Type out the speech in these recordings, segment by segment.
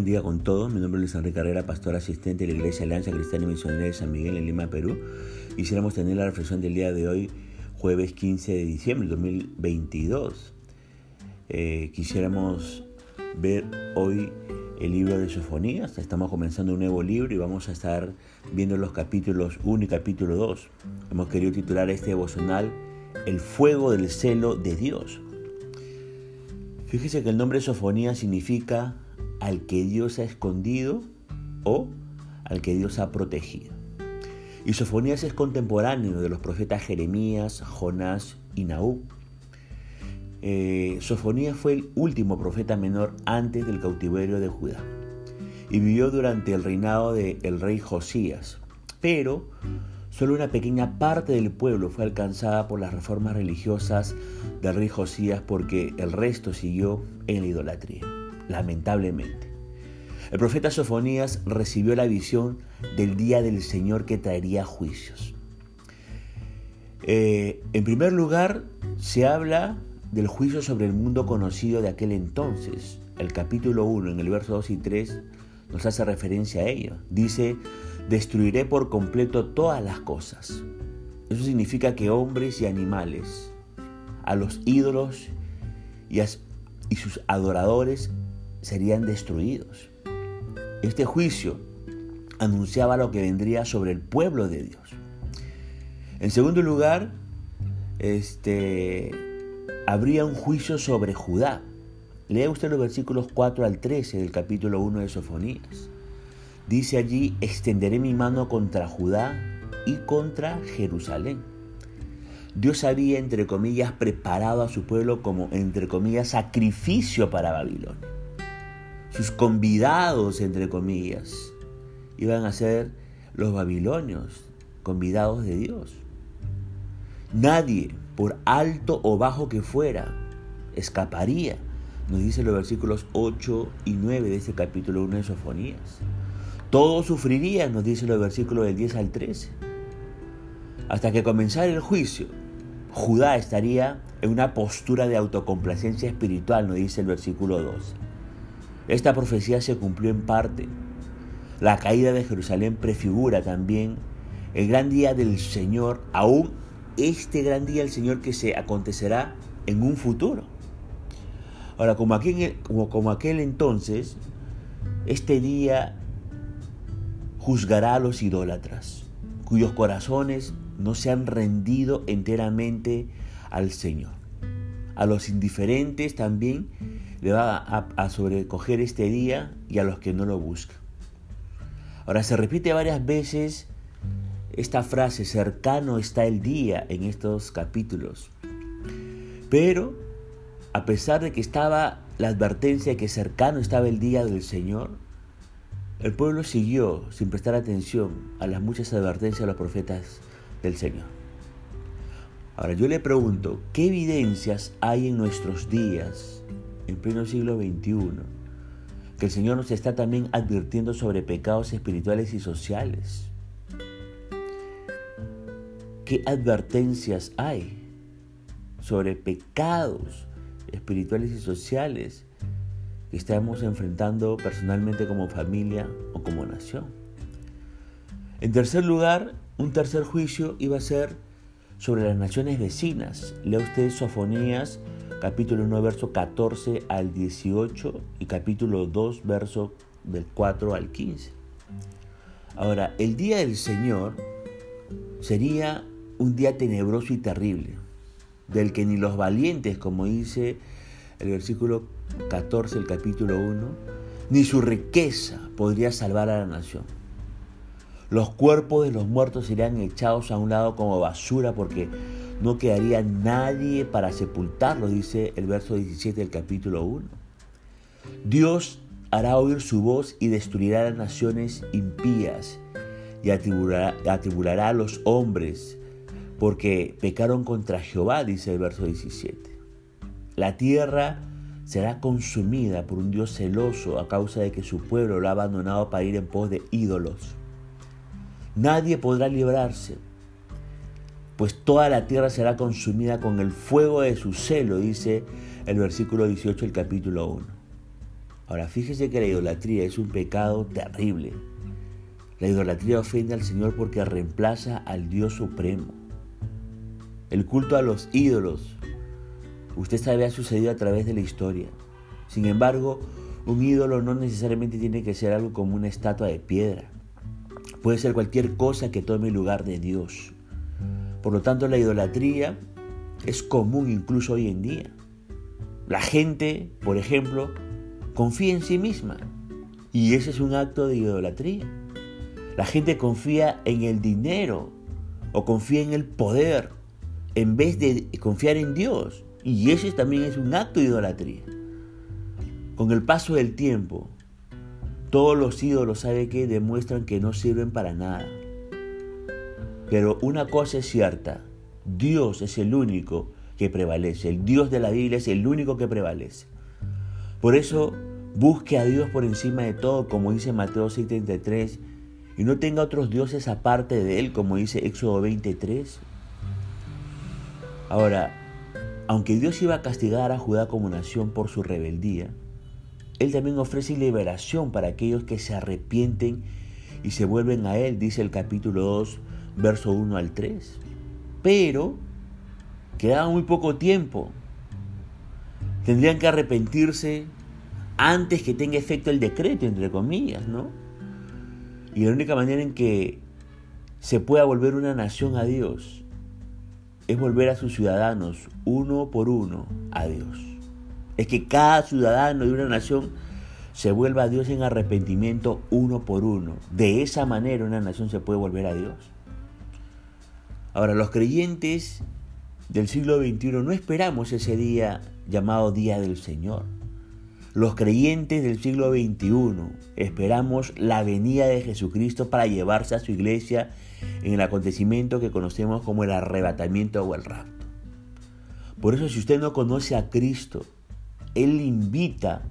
bendiga con todos. Mi nombre es Luis Enrique Carrera, pastor asistente de la Iglesia Alianza Cristiana y Misionera de San Miguel en Lima, Perú. Quisiéramos tener la reflexión del día de hoy, jueves 15 de diciembre de 2022. Eh, quisiéramos ver hoy el libro de Sofonías. Estamos comenzando un nuevo libro y vamos a estar viendo los capítulos 1 y capítulo 2. Hemos querido titular este devocional El fuego del celo de Dios. Fíjese que el nombre Sofonía significa al que Dios ha escondido o al que Dios ha protegido. Y Sofonías es contemporáneo de los profetas Jeremías, Jonás y Nahú. Eh, Sofonías fue el último profeta menor antes del cautiverio de Judá y vivió durante el reinado del rey Josías. Pero Solo una pequeña parte del pueblo fue alcanzada por las reformas religiosas del rey Josías porque el resto siguió en la idolatría, lamentablemente. El profeta Sofonías recibió la visión del día del Señor que traería juicios. Eh, en primer lugar, se habla del juicio sobre el mundo conocido de aquel entonces. El capítulo 1, en el verso 2 y 3, nos hace referencia a ello. Dice, destruiré por completo todas las cosas. Eso significa que hombres y animales, a los ídolos y, y sus adoradores serían destruidos. Este juicio anunciaba lo que vendría sobre el pueblo de Dios. En segundo lugar, este, habría un juicio sobre Judá. Lea usted los versículos 4 al 13 del capítulo 1 de Sofonías. Dice allí, extenderé mi mano contra Judá y contra Jerusalén. Dios había, entre comillas, preparado a su pueblo como, entre comillas, sacrificio para Babilonia. Sus convidados, entre comillas, iban a ser los babilonios, convidados de Dios. Nadie, por alto o bajo que fuera, escaparía nos dice los versículos 8 y 9 de este capítulo 1 de Sofonías. Todos sufrirían, nos dice los versículos del 10 al 13. Hasta que comenzara el juicio, Judá estaría en una postura de autocomplacencia espiritual, nos dice el versículo 2. Esta profecía se cumplió en parte. La caída de Jerusalén prefigura también el gran día del Señor, aún este gran día del Señor que se acontecerá en un futuro. Ahora, como aquel, entonces, este día juzgará a los idólatras, cuyos corazones no se han rendido enteramente al Señor. A los indiferentes también le va a, sobrecoger este día y a los que no lo buscan. Ahora se repite varias veces esta frase, cercano está el día en estos capítulos. Pero a pesar de que estaba la advertencia de que cercano estaba el día del Señor, el pueblo siguió sin prestar atención a las muchas advertencias de los profetas del Señor. Ahora yo le pregunto, ¿qué evidencias hay en nuestros días, en pleno siglo XXI, que el Señor nos está también advirtiendo sobre pecados espirituales y sociales? ¿Qué advertencias hay sobre pecados espirituales y sociales que estamos enfrentando personalmente como familia o como nación. En tercer lugar, un tercer juicio iba a ser sobre las naciones vecinas. Lea usted Sofonías capítulo 1 verso 14 al 18 y capítulo 2 verso del 4 al 15. Ahora, el día del Señor sería un día tenebroso y terrible del que ni los valientes, como dice el versículo 14 del capítulo 1, ni su riqueza podría salvar a la nación. Los cuerpos de los muertos serían echados a un lado como basura porque no quedaría nadie para sepultarlos, dice el verso 17 del capítulo 1. Dios hará oír su voz y destruirá las naciones impías y atribulará, atribulará a los hombres porque pecaron contra Jehová, dice el verso 17. La tierra será consumida por un Dios celoso a causa de que su pueblo lo ha abandonado para ir en pos de ídolos. Nadie podrá librarse, pues toda la tierra será consumida con el fuego de su celo, dice el versículo 18 del capítulo 1. Ahora, fíjese que la idolatría es un pecado terrible. La idolatría ofende al Señor porque reemplaza al Dios supremo. El culto a los ídolos, usted sabe, ha sucedido a través de la historia. Sin embargo, un ídolo no necesariamente tiene que ser algo como una estatua de piedra. Puede ser cualquier cosa que tome el lugar de Dios. Por lo tanto, la idolatría es común incluso hoy en día. La gente, por ejemplo, confía en sí misma y ese es un acto de idolatría. La gente confía en el dinero o confía en el poder en vez de confiar en Dios y ese también es un acto de idolatría. Con el paso del tiempo, todos los ídolos, ¿sabe que Demuestran que no sirven para nada. Pero una cosa es cierta, Dios es el único que prevalece, el Dios de la Biblia es el único que prevalece. Por eso, busque a Dios por encima de todo, como dice Mateo 6:33, y no tenga otros dioses aparte de Él, como dice Éxodo 23. Ahora, aunque Dios iba a castigar a Judá como nación por su rebeldía, Él también ofrece liberación para aquellos que se arrepienten y se vuelven a Él, dice el capítulo 2, verso 1 al 3. Pero quedaba muy poco tiempo. Tendrían que arrepentirse antes que tenga efecto el decreto, entre comillas, ¿no? Y la única manera en que se pueda volver una nación a Dios es volver a sus ciudadanos uno por uno a Dios. Es que cada ciudadano de una nación se vuelva a Dios en arrepentimiento uno por uno. De esa manera una nación se puede volver a Dios. Ahora, los creyentes del siglo XXI no esperamos ese día llamado Día del Señor. Los creyentes del siglo XXI esperamos la venida de Jesucristo para llevarse a su iglesia en el acontecimiento que conocemos como el arrebatamiento o el rapto. Por eso si usted no conoce a Cristo, Él invita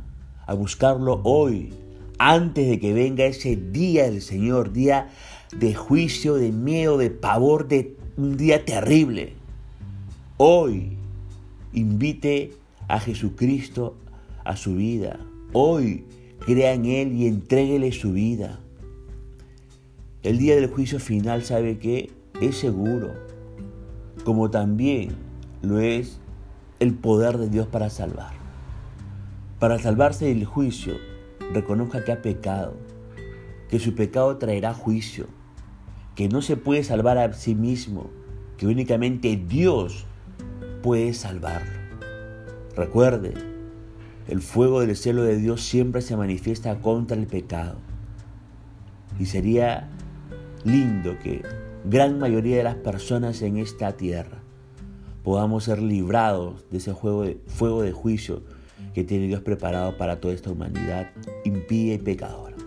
a buscarlo hoy, antes de que venga ese día del Señor, día de juicio, de miedo, de pavor, de un día terrible. Hoy invite a Jesucristo a su vida. Hoy crea en Él y entréguele su vida. El día del juicio final sabe que es seguro, como también lo es el poder de Dios para salvar. Para salvarse del juicio, reconozca que ha pecado, que su pecado traerá juicio, que no se puede salvar a sí mismo, que únicamente Dios puede salvarlo. Recuerde, el fuego del cielo de Dios siempre se manifiesta contra el pecado. Y sería lindo que gran mayoría de las personas en esta tierra podamos ser librados de ese fuego de, fuego de juicio que tiene Dios preparado para toda esta humanidad impía y pecadora.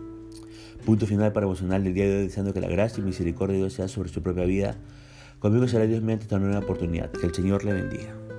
Punto final para emocional del día de hoy, deseando que la gracia y misericordia de Dios sea sobre su propia vida. Conmigo será Dios mediante esta nueva oportunidad. Que el Señor le bendiga.